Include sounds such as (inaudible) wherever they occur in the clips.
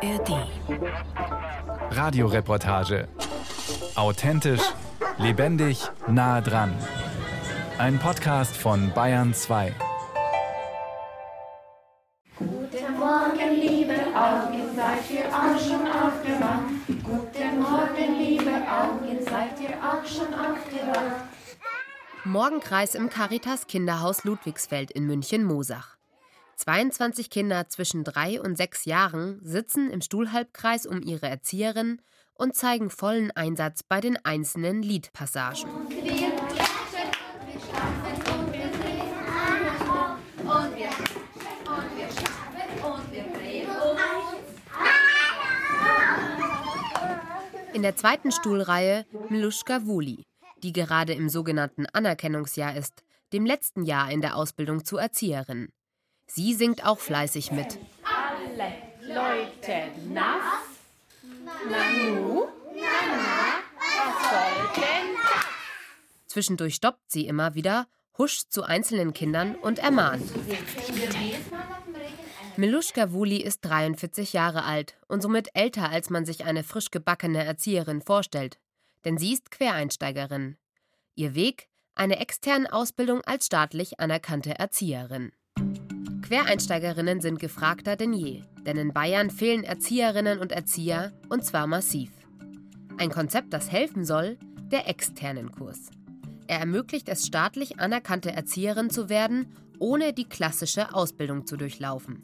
ARD. Radioreportage. Authentisch, lebendig, nah dran. Ein Podcast von Bayern 2. Guten Morgen, liebe Augen, seid ihr auch schon aufgewacht? Guten Morgen, liebe Augen, seid ihr auch schon aufgewacht? Morgenkreis im Caritas Kinderhaus Ludwigsfeld in München-Mosach. 22 Kinder zwischen drei und sechs Jahren sitzen im Stuhlhalbkreis um ihre Erzieherin und zeigen vollen Einsatz bei den einzelnen Liedpassagen. In der zweiten Stuhlreihe Miluschka Wuli, die gerade im sogenannten Anerkennungsjahr ist, dem letzten Jahr in der Ausbildung zur Erzieherin. Sie singt auch fleißig mit. Alle Leute nass. Nanu, Nana, was soll denn das? Zwischendurch stoppt sie immer wieder, huscht zu einzelnen Kindern und ermahnt. Miluschka Wuli ist 43 Jahre alt und somit älter, als man sich eine frisch gebackene Erzieherin vorstellt. Denn sie ist Quereinsteigerin. Ihr Weg? Eine externe Ausbildung als staatlich anerkannte Erzieherin. Quereinsteigerinnen sind gefragter denn je, denn in Bayern fehlen Erzieherinnen und Erzieher und zwar massiv. Ein Konzept, das helfen soll, der externen Kurs. Er ermöglicht es staatlich anerkannte Erzieherin zu werden, ohne die klassische Ausbildung zu durchlaufen.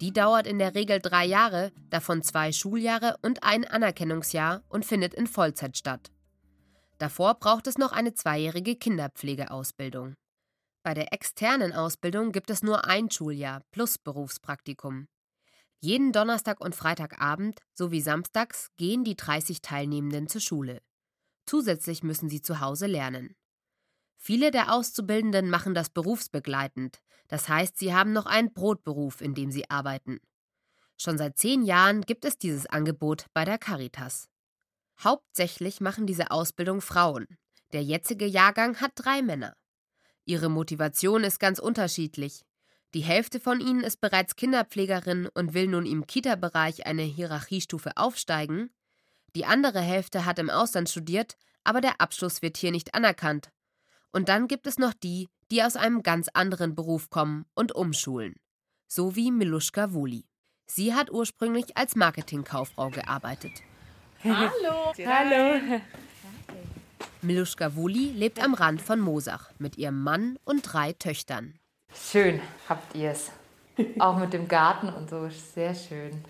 Die dauert in der Regel drei Jahre, davon zwei Schuljahre und ein Anerkennungsjahr und findet in Vollzeit statt. Davor braucht es noch eine zweijährige Kinderpflegeausbildung. Bei der externen Ausbildung gibt es nur ein Schuljahr plus Berufspraktikum. Jeden Donnerstag und Freitagabend sowie samstags gehen die 30 Teilnehmenden zur Schule. Zusätzlich müssen sie zu Hause lernen. Viele der Auszubildenden machen das berufsbegleitend, das heißt, sie haben noch einen Brotberuf, in dem sie arbeiten. Schon seit zehn Jahren gibt es dieses Angebot bei der Caritas. Hauptsächlich machen diese Ausbildung Frauen. Der jetzige Jahrgang hat drei Männer. Ihre Motivation ist ganz unterschiedlich. Die Hälfte von ihnen ist bereits Kinderpflegerin und will nun im Kita-Bereich eine Hierarchiestufe aufsteigen. Die andere Hälfte hat im Ausland studiert, aber der Abschluss wird hier nicht anerkannt. Und dann gibt es noch die, die aus einem ganz anderen Beruf kommen und umschulen. So wie Miluschka Wuli. Sie hat ursprünglich als Marketingkauffrau gearbeitet. Hallo. Hallo. Miluschka Wuli lebt am Rand von Mosach mit ihrem Mann und drei Töchtern. Schön habt ihr es. Auch mit dem Garten und so. Sehr schön.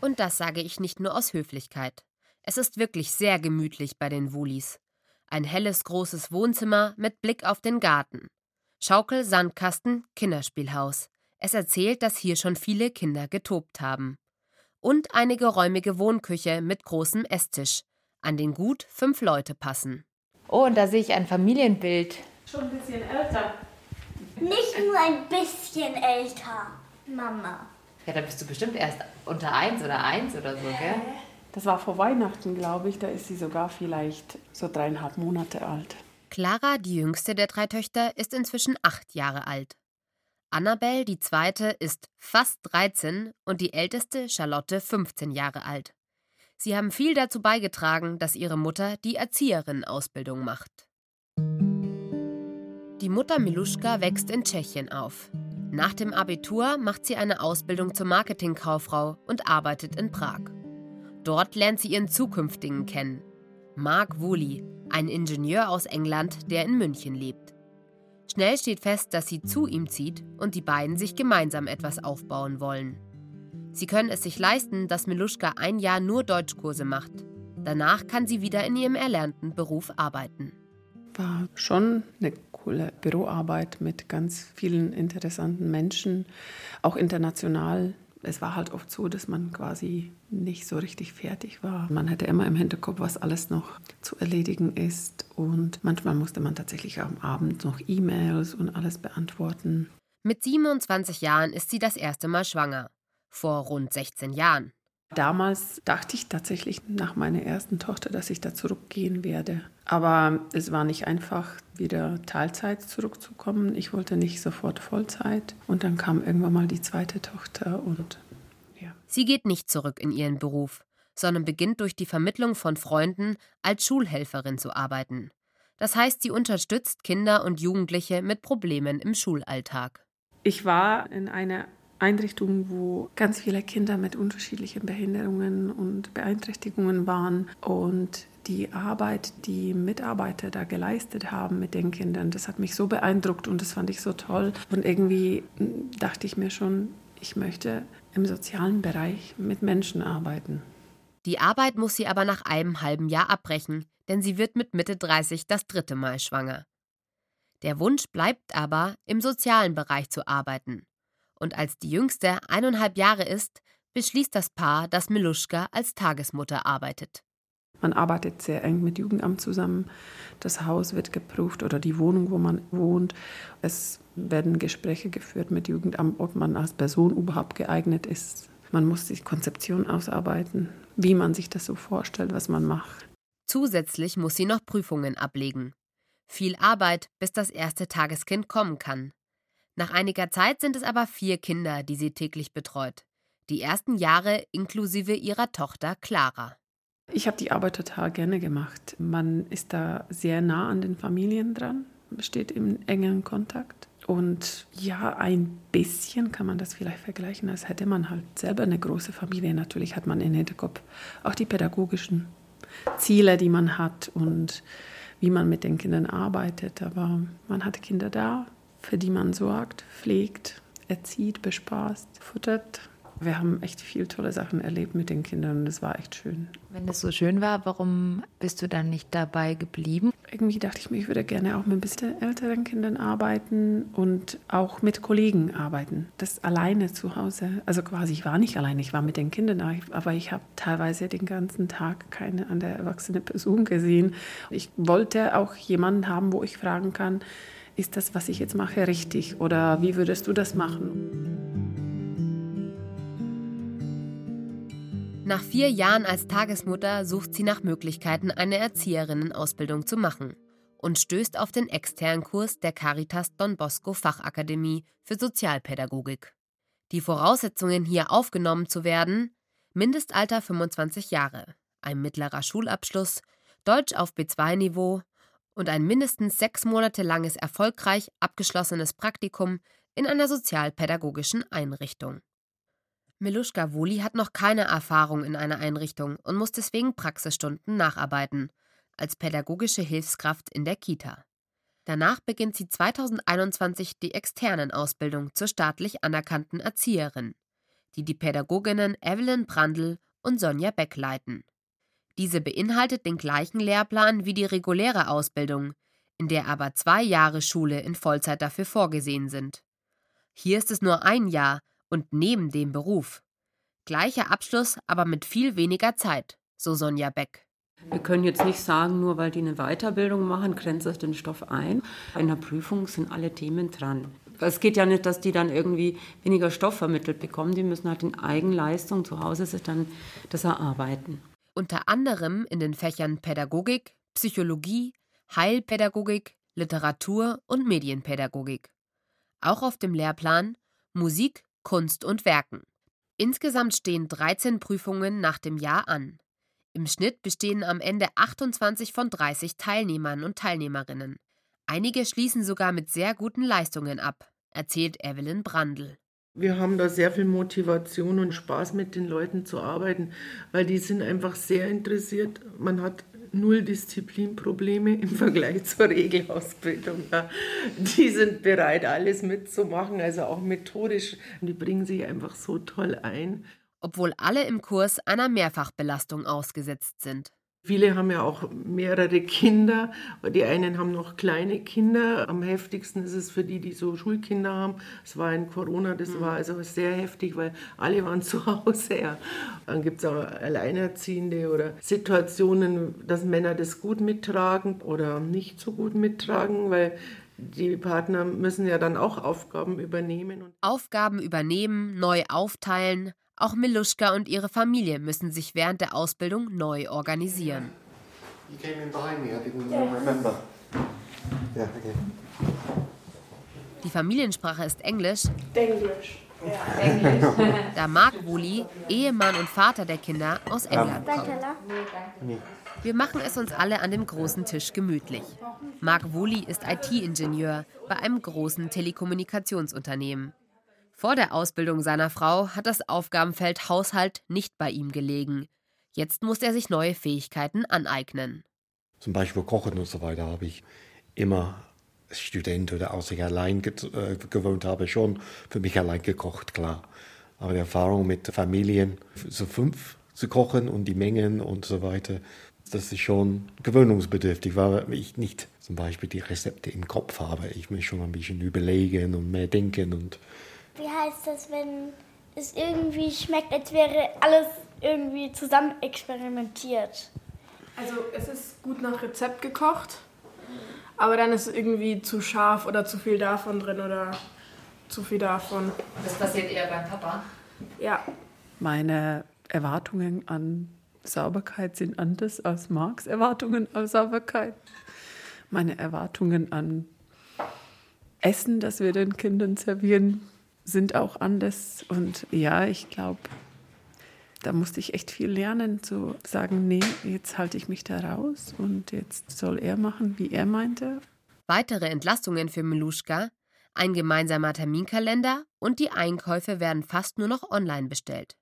Und das sage ich nicht nur aus Höflichkeit. Es ist wirklich sehr gemütlich bei den Wulis. Ein helles, großes Wohnzimmer mit Blick auf den Garten. Schaukel, Sandkasten, Kinderspielhaus. Es erzählt, dass hier schon viele Kinder getobt haben. Und eine geräumige Wohnküche mit großem Esstisch, an den gut fünf Leute passen. Oh, und da sehe ich ein Familienbild. Schon ein bisschen älter. Nicht nur ein bisschen älter, Mama. Ja, da bist du bestimmt erst unter eins oder eins oder so, gell? Das war vor Weihnachten, glaube ich. Da ist sie sogar vielleicht so dreieinhalb Monate alt. Clara, die jüngste der drei Töchter, ist inzwischen acht Jahre alt. Annabelle, die zweite, ist fast 13 und die älteste, Charlotte, 15 Jahre alt. Sie haben viel dazu beigetragen, dass ihre Mutter die Erzieherin-Ausbildung macht. Die Mutter Miluschka wächst in Tschechien auf. Nach dem Abitur macht sie eine Ausbildung zur Marketingkauffrau und arbeitet in Prag. Dort lernt sie ihren zukünftigen kennen, Mark Woolley, ein Ingenieur aus England, der in München lebt. Schnell steht fest, dass sie zu ihm zieht und die beiden sich gemeinsam etwas aufbauen wollen. Sie können es sich leisten, dass Miluschka ein Jahr nur Deutschkurse macht. Danach kann sie wieder in ihrem erlernten Beruf arbeiten. War schon eine coole Büroarbeit mit ganz vielen interessanten Menschen, auch international. Es war halt oft so, dass man quasi nicht so richtig fertig war. Man hatte immer im Hinterkopf, was alles noch zu erledigen ist. Und manchmal musste man tatsächlich am Abend noch E-Mails und alles beantworten. Mit 27 Jahren ist sie das erste Mal schwanger. Vor rund 16 Jahren. Damals dachte ich tatsächlich nach meiner ersten Tochter, dass ich da zurückgehen werde. Aber es war nicht einfach, wieder Teilzeit zurückzukommen. Ich wollte nicht sofort Vollzeit. Und dann kam irgendwann mal die zweite Tochter und Sie geht nicht zurück in ihren Beruf, sondern beginnt durch die Vermittlung von Freunden als Schulhelferin zu arbeiten. Das heißt, sie unterstützt Kinder und Jugendliche mit Problemen im Schulalltag. Ich war in einer Einrichtung, wo ganz viele Kinder mit unterschiedlichen Behinderungen und Beeinträchtigungen waren. Und die Arbeit, die Mitarbeiter da geleistet haben mit den Kindern, das hat mich so beeindruckt und das fand ich so toll. Und irgendwie dachte ich mir schon, ich möchte im sozialen Bereich mit Menschen arbeiten. Die Arbeit muss sie aber nach einem halben Jahr abbrechen, denn sie wird mit Mitte 30 das dritte Mal schwanger. Der Wunsch bleibt aber, im sozialen Bereich zu arbeiten. Und als die jüngste eineinhalb Jahre ist, beschließt das Paar, dass Miluschka als Tagesmutter arbeitet. Man arbeitet sehr eng mit Jugendamt zusammen. Das Haus wird geprüft oder die Wohnung, wo man wohnt. Es werden Gespräche geführt mit Jugendamt, ob man als Person überhaupt geeignet ist. Man muss die Konzeption ausarbeiten, wie man sich das so vorstellt, was man macht. Zusätzlich muss sie noch Prüfungen ablegen. Viel Arbeit, bis das erste Tageskind kommen kann. Nach einiger Zeit sind es aber vier Kinder, die sie täglich betreut. Die ersten Jahre inklusive ihrer Tochter Clara. Ich habe die Arbeit total gerne gemacht. Man ist da sehr nah an den Familien dran, steht im engen Kontakt. Und ja, ein bisschen kann man das vielleicht vergleichen, als hätte man halt selber eine große Familie. Natürlich hat man in Hinterkopf auch die pädagogischen Ziele, die man hat und wie man mit den Kindern arbeitet. Aber man hat Kinder da, für die man sorgt, pflegt, erzieht, bespaßt, futtert wir haben echt viel tolle Sachen erlebt mit den Kindern und das war echt schön. Wenn das so schön war, warum bist du dann nicht dabei geblieben? Irgendwie dachte ich mir, ich würde gerne auch mit ein bisschen älteren Kindern arbeiten und auch mit Kollegen arbeiten. Das alleine zu Hause, also quasi, ich war nicht alleine, ich war mit den Kindern, aber ich habe teilweise den ganzen Tag keine andere erwachsene Person gesehen. Ich wollte auch jemanden haben, wo ich fragen kann, ist das, was ich jetzt mache, richtig oder wie würdest du das machen? Nach vier Jahren als Tagesmutter sucht sie nach Möglichkeiten, eine Erzieherinnenausbildung zu machen und stößt auf den externen Kurs der Caritas Don Bosco Fachakademie für Sozialpädagogik. Die Voraussetzungen, hier aufgenommen zu werden: Mindestalter 25 Jahre, ein mittlerer Schulabschluss, Deutsch auf B2-Niveau und ein mindestens sechs Monate langes erfolgreich abgeschlossenes Praktikum in einer sozialpädagogischen Einrichtung. Miluschka Woli hat noch keine Erfahrung in einer Einrichtung und muss deswegen Praxisstunden nacharbeiten, als pädagogische Hilfskraft in der Kita. Danach beginnt sie 2021 die externen Ausbildung zur staatlich anerkannten Erzieherin, die die Pädagoginnen Evelyn Brandl und Sonja Beck leiten. Diese beinhaltet den gleichen Lehrplan wie die reguläre Ausbildung, in der aber zwei Jahre Schule in Vollzeit dafür vorgesehen sind. Hier ist es nur ein Jahr und neben dem Beruf. Gleicher Abschluss, aber mit viel weniger Zeit, so Sonja Beck. Wir können jetzt nicht sagen, nur weil die eine Weiterbildung machen, grenzt das den Stoff ein. In der Prüfung sind alle Themen dran. Es geht ja nicht, dass die dann irgendwie weniger Stoff vermittelt bekommen. Die müssen halt in Eigenleistung zu Hause sich dann das erarbeiten. Unter anderem in den Fächern Pädagogik, Psychologie, Heilpädagogik, Literatur und Medienpädagogik. Auch auf dem Lehrplan Musik, Kunst und Werken. Insgesamt stehen 13 Prüfungen nach dem Jahr an. Im Schnitt bestehen am Ende 28 von 30 Teilnehmern und Teilnehmerinnen. Einige schließen sogar mit sehr guten Leistungen ab, erzählt Evelyn Brandl. Wir haben da sehr viel Motivation und Spaß mit den Leuten zu arbeiten, weil die sind einfach sehr interessiert. Man hat null Disziplinprobleme (laughs) im Vergleich zur Regelausbildung. Ja. Die sind bereit, alles mitzumachen, also auch methodisch. Die bringen sich einfach so toll ein. Obwohl alle im Kurs einer Mehrfachbelastung ausgesetzt sind. Viele haben ja auch mehrere Kinder. Die einen haben noch kleine Kinder. Am heftigsten ist es für die, die so Schulkinder haben. Es war in Corona, das war also sehr heftig, weil alle waren (laughs) zu Hause. Ja. Dann gibt es auch Alleinerziehende oder Situationen, dass Männer das gut mittragen oder nicht so gut mittragen, weil die Partner müssen ja dann auch Aufgaben übernehmen. Aufgaben übernehmen, neu aufteilen, auch Miluschka und ihre Familie müssen sich während der Ausbildung neu organisieren. Die Familiensprache ist Englisch. Englisch. (laughs) da Mark Woolley, Ehemann und Vater der Kinder, aus England kommt. Wir machen es uns alle an dem großen Tisch gemütlich. Mark Woolley ist IT-Ingenieur bei einem großen Telekommunikationsunternehmen. Vor der Ausbildung seiner Frau hat das Aufgabenfeld Haushalt nicht bei ihm gelegen. Jetzt muss er sich neue Fähigkeiten aneignen. Zum Beispiel Kochen und so weiter habe ich immer als Student oder als ich allein äh, gewohnt habe, schon für mich allein gekocht, klar. Aber die Erfahrung mit Familien, so fünf zu kochen und die Mengen und so weiter, das ist schon gewöhnungsbedürftig, weil ich nicht zum Beispiel die Rezepte im Kopf habe. Ich muss schon ein bisschen überlegen und mehr denken. Und Wie heißt das, wenn es irgendwie schmeckt, als wäre alles irgendwie zusammen experimentiert? Also es ist gut nach Rezept gekocht, aber dann ist irgendwie zu scharf oder zu viel davon drin oder zu viel davon. Das passiert eher beim Papa? Ja. Meine Erwartungen an Sauberkeit sind anders als Marks Erwartungen an Sauberkeit. Meine Erwartungen an Essen, das wir den Kindern servieren, sind auch anders. Und ja, ich glaube, da musste ich echt viel lernen, zu sagen, nee, jetzt halte ich mich da raus und jetzt soll er machen, wie er meinte. Weitere Entlastungen für Meluschka, ein gemeinsamer Terminkalender und die Einkäufe werden fast nur noch online bestellt.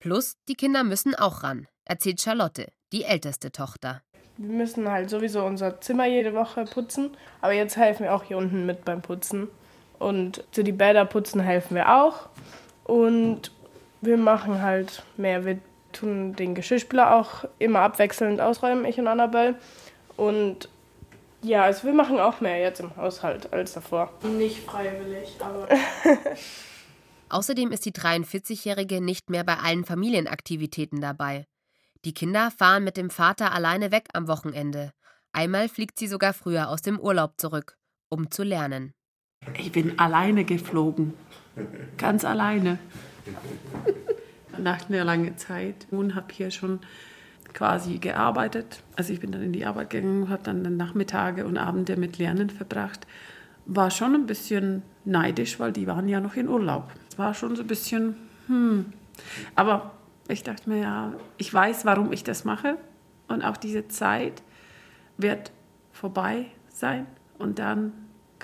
Plus, die Kinder müssen auch ran, erzählt Charlotte, die älteste Tochter. Wir müssen halt sowieso unser Zimmer jede Woche putzen, aber jetzt helfen wir auch hier unten mit beim Putzen. Und zu die Bäder putzen helfen wir auch. Und wir machen halt mehr. Wir tun den Geschirrspüler auch immer abwechselnd ausräumen, ich und Annabelle. Und ja, also wir machen auch mehr jetzt im Haushalt als davor. Nicht freiwillig, aber. (laughs) Außerdem ist die 43-Jährige nicht mehr bei allen Familienaktivitäten dabei. Die Kinder fahren mit dem Vater alleine weg am Wochenende. Einmal fliegt sie sogar früher aus dem Urlaub zurück, um zu lernen. Ich bin alleine geflogen. Ganz alleine. Nach einer langen Zeit und habe hier schon quasi gearbeitet. Also ich bin dann in die Arbeit gegangen, habe dann Nachmittage und Abende mit Lernen verbracht. War schon ein bisschen neidisch, weil die waren ja noch in Urlaub. War schon so ein bisschen, hm. Aber ich dachte mir, ja, ich weiß, warum ich das mache. Und auch diese Zeit wird vorbei sein. Und dann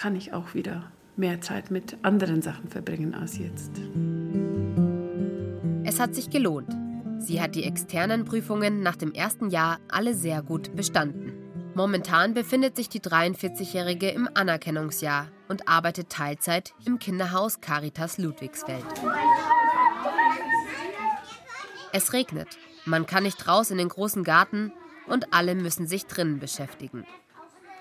kann ich auch wieder mehr Zeit mit anderen Sachen verbringen als jetzt. Es hat sich gelohnt. Sie hat die externen Prüfungen nach dem ersten Jahr alle sehr gut bestanden. Momentan befindet sich die 43-Jährige im Anerkennungsjahr und arbeitet Teilzeit im Kinderhaus Caritas Ludwigsfeld. Es regnet, man kann nicht raus in den großen Garten und alle müssen sich drinnen beschäftigen.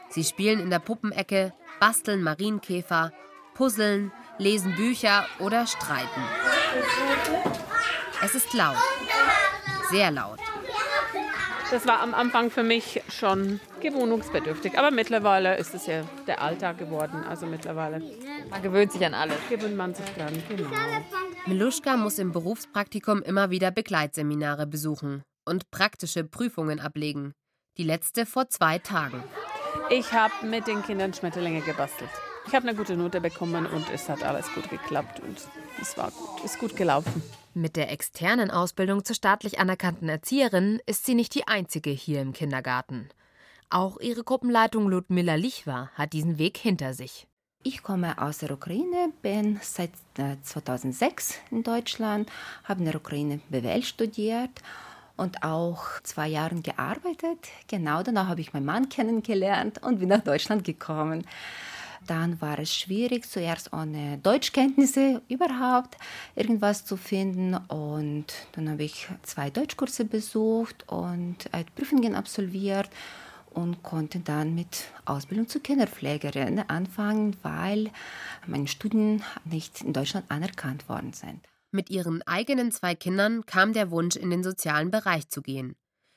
Sie spielen in der Puppenecke, basteln Marienkäfer, puzzeln, lesen Bücher oder streiten. Es ist laut, sehr laut. Das war am Anfang für mich schon gewohnungsbedürftig, aber mittlerweile ist es ja der Alltag geworden. Also mittlerweile. Man gewöhnt sich an alles. Gewöhnt man sich dran, genau. Meluschka muss im Berufspraktikum immer wieder Begleitseminare besuchen und praktische Prüfungen ablegen. Die letzte vor zwei Tagen. Ich habe mit den Kindern Schmetterlinge gebastelt. Ich habe eine gute Note bekommen und es hat alles gut geklappt und es war gut, ist gut gelaufen. Mit der externen Ausbildung zur staatlich anerkannten Erzieherin ist sie nicht die einzige hier im Kindergarten. Auch ihre Gruppenleitung Ludmilla Lichwa hat diesen Weg hinter sich. Ich komme aus der Ukraine, bin seit 2006 in Deutschland, habe in der Ukraine BWL studiert und auch zwei Jahre gearbeitet. Genau danach habe ich meinen Mann kennengelernt und bin nach Deutschland gekommen. Dann war es schwierig, zuerst ohne Deutschkenntnisse überhaupt irgendwas zu finden. Und dann habe ich zwei Deutschkurse besucht und Prüfungen absolviert und konnte dann mit Ausbildung zur Kinderpflegerin anfangen, weil meine Studien nicht in Deutschland anerkannt worden sind. Mit ihren eigenen zwei Kindern kam der Wunsch, in den sozialen Bereich zu gehen.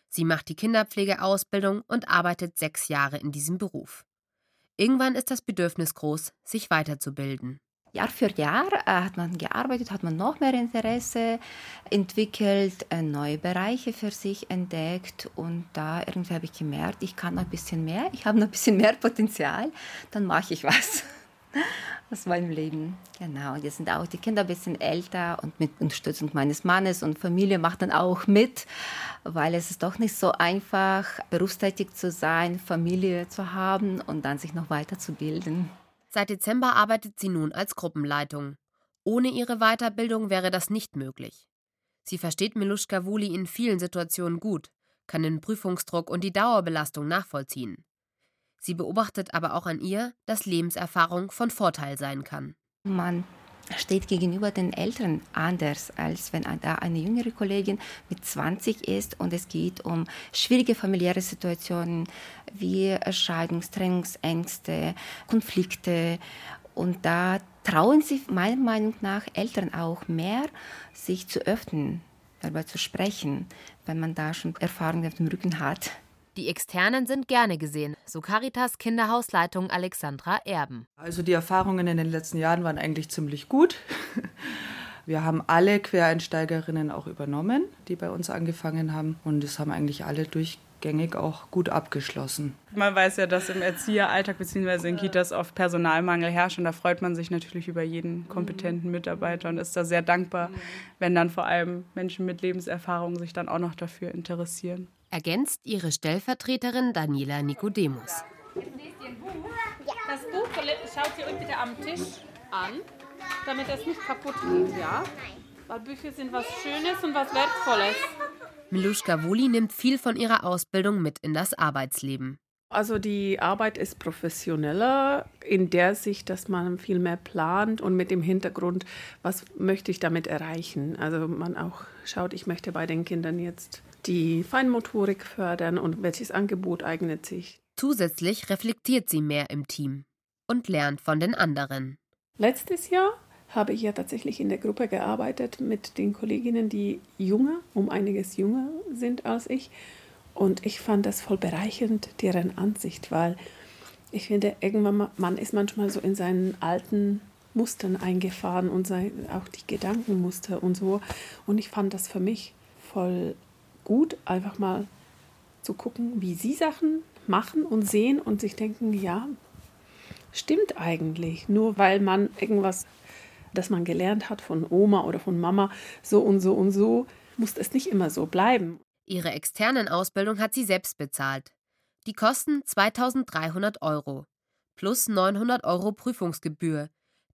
Sie macht die Kinderpflegeausbildung und arbeitet sechs Jahre in diesem Beruf. Irgendwann ist das Bedürfnis groß, sich weiterzubilden. Jahr für Jahr äh, hat man gearbeitet, hat man noch mehr Interesse entwickelt, äh, neue Bereiche für sich entdeckt und da irgendwie habe ich gemerkt, ich kann ein bisschen mehr, ich habe ein bisschen mehr Potenzial, dann mache ich was. (laughs) (laughs) aus meinem Leben. Genau, jetzt sind auch die Kinder ein bisschen älter und mit Unterstützung meines Mannes und Familie macht dann auch mit, weil es ist doch nicht so einfach, berufstätig zu sein, Familie zu haben und dann sich noch weiterzubilden. Seit Dezember arbeitet sie nun als Gruppenleitung. Ohne ihre Weiterbildung wäre das nicht möglich. Sie versteht Miluschka Wuli in vielen Situationen gut, kann den Prüfungsdruck und die Dauerbelastung nachvollziehen. Sie beobachtet aber auch an ihr, dass Lebenserfahrung von Vorteil sein kann. Man steht gegenüber den Eltern anders, als wenn da eine jüngere Kollegin mit 20 ist und es geht um schwierige familiäre Situationen wie Scheidungstrennungsängste, Konflikte. Und da trauen sich meiner Meinung nach Eltern auch mehr, sich zu öffnen, darüber zu sprechen, wenn man da schon Erfahrungen auf dem Rücken hat. Die Externen sind gerne gesehen, so Caritas Kinderhausleitung Alexandra Erben. Also die Erfahrungen in den letzten Jahren waren eigentlich ziemlich gut. (laughs) Wir haben alle Quereinsteigerinnen auch übernommen, die bei uns angefangen haben. Und es haben eigentlich alle durchgängig auch gut abgeschlossen. Man weiß ja, dass im Erzieheralltag bzw. in Kitas oft Personalmangel herrscht. Und da freut man sich natürlich über jeden kompetenten Mitarbeiter und ist da sehr dankbar, wenn dann vor allem Menschen mit Lebenserfahrung sich dann auch noch dafür interessieren ergänzt ihre Stellvertreterin Daniela Nikodemus. Das Buch schaut ihr euch bitte am Tisch an, damit es nicht kaputt geht, ja? Weil Bücher sind was Schönes und was Wertvolles. Miluschka Wuli nimmt viel von ihrer Ausbildung mit in das Arbeitsleben. Also die Arbeit ist professioneller in der Sicht, dass man viel mehr plant und mit dem Hintergrund, was möchte ich damit erreichen. Also man auch schaut, ich möchte bei den Kindern jetzt die Feinmotorik fördern und welches Angebot eignet sich. Zusätzlich reflektiert sie mehr im Team und lernt von den anderen. Letztes Jahr habe ich ja tatsächlich in der Gruppe gearbeitet mit den Kolleginnen, die jünger, um einiges jünger sind als ich. Und ich fand das voll bereichernd, deren Ansicht, weil ich finde, irgendwann man ist manchmal so in seinen alten Mustern eingefahren und auch die Gedankenmuster und so. Und ich fand das für mich voll gut, einfach mal zu gucken, wie sie Sachen machen und sehen und sich denken, ja, stimmt eigentlich. Nur weil man irgendwas, das man gelernt hat von Oma oder von Mama, so und so und so, muss es nicht immer so bleiben. Ihre externen Ausbildung hat sie selbst bezahlt. Die kosten 2300 Euro plus 900 Euro Prüfungsgebühr,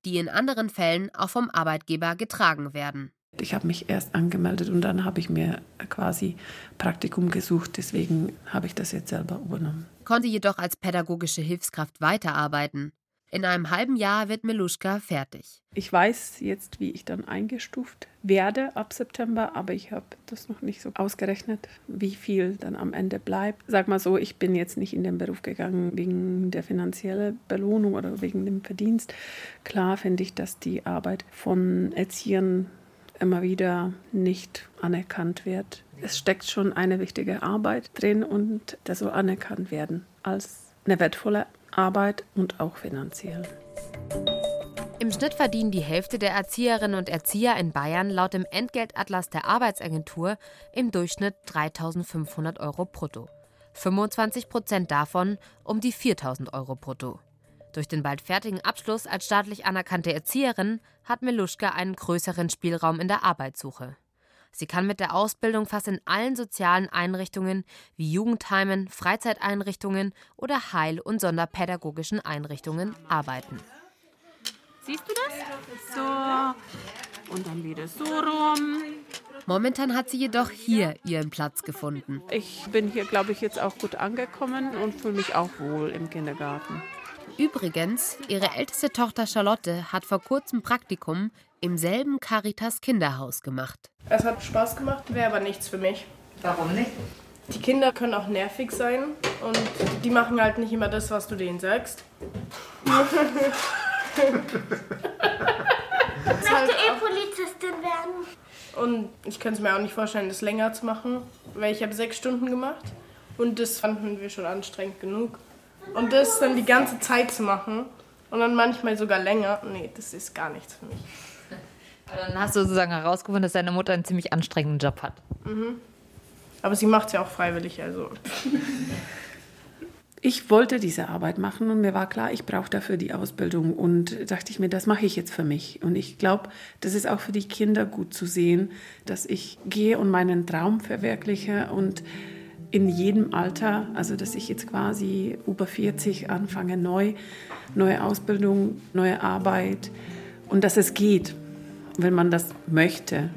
die in anderen Fällen auch vom Arbeitgeber getragen werden. Ich habe mich erst angemeldet und dann habe ich mir quasi Praktikum gesucht. Deswegen habe ich das jetzt selber übernommen. Konnte jedoch als pädagogische Hilfskraft weiterarbeiten. In einem halben Jahr wird Meluschka fertig. Ich weiß jetzt, wie ich dann eingestuft werde ab September, aber ich habe das noch nicht so ausgerechnet, wie viel dann am Ende bleibt. Sag mal so, ich bin jetzt nicht in den Beruf gegangen wegen der finanziellen Belohnung oder wegen dem Verdienst. Klar finde ich, dass die Arbeit von Erziehern immer wieder nicht anerkannt wird. Es steckt schon eine wichtige Arbeit drin und das soll anerkannt werden als eine wertvolle Arbeit und auch finanziell. Im Schnitt verdienen die Hälfte der Erzieherinnen und Erzieher in Bayern laut dem Entgeltatlas der Arbeitsagentur im Durchschnitt 3.500 Euro brutto. 25 Prozent davon um die 4.000 Euro brutto. Durch den bald fertigen Abschluss als staatlich anerkannte Erzieherin hat Meluschka einen größeren Spielraum in der Arbeitssuche. Sie kann mit der Ausbildung fast in allen sozialen Einrichtungen wie Jugendheimen, Freizeiteinrichtungen oder Heil- und sonderpädagogischen Einrichtungen arbeiten. Siehst du das? So. Und dann wieder so rum. Momentan hat sie jedoch hier ihren Platz gefunden. Ich bin hier, glaube ich, jetzt auch gut angekommen und fühle mich auch wohl im Kindergarten. Übrigens, ihre älteste Tochter Charlotte hat vor kurzem Praktikum im selben Caritas Kinderhaus gemacht. Es hat Spaß gemacht, wäre aber nichts für mich. Warum nicht? Die Kinder können auch nervig sein und die machen halt nicht immer das, was du denen sagst. ich möchte halt eh Polizistin werden. Und ich könnte es mir auch nicht vorstellen, das länger zu machen, weil ich habe sechs Stunden gemacht und das fanden wir schon anstrengend genug. Und das dann die ganze Zeit zu machen und dann manchmal sogar länger, nee, das ist gar nichts für mich. Dann hast du sozusagen herausgefunden, dass deine Mutter einen ziemlich anstrengenden Job hat. Mhm. Aber sie macht es ja auch freiwillig, also. (laughs) ich wollte diese Arbeit machen und mir war klar, ich brauche dafür die Ausbildung und dachte ich mir, das mache ich jetzt für mich. Und ich glaube, das ist auch für die Kinder gut zu sehen, dass ich gehe und meinen Traum verwirkliche und in jedem Alter, also dass ich jetzt quasi über 40 anfange, neu, neue Ausbildung, neue Arbeit und dass es geht, wenn man das möchte.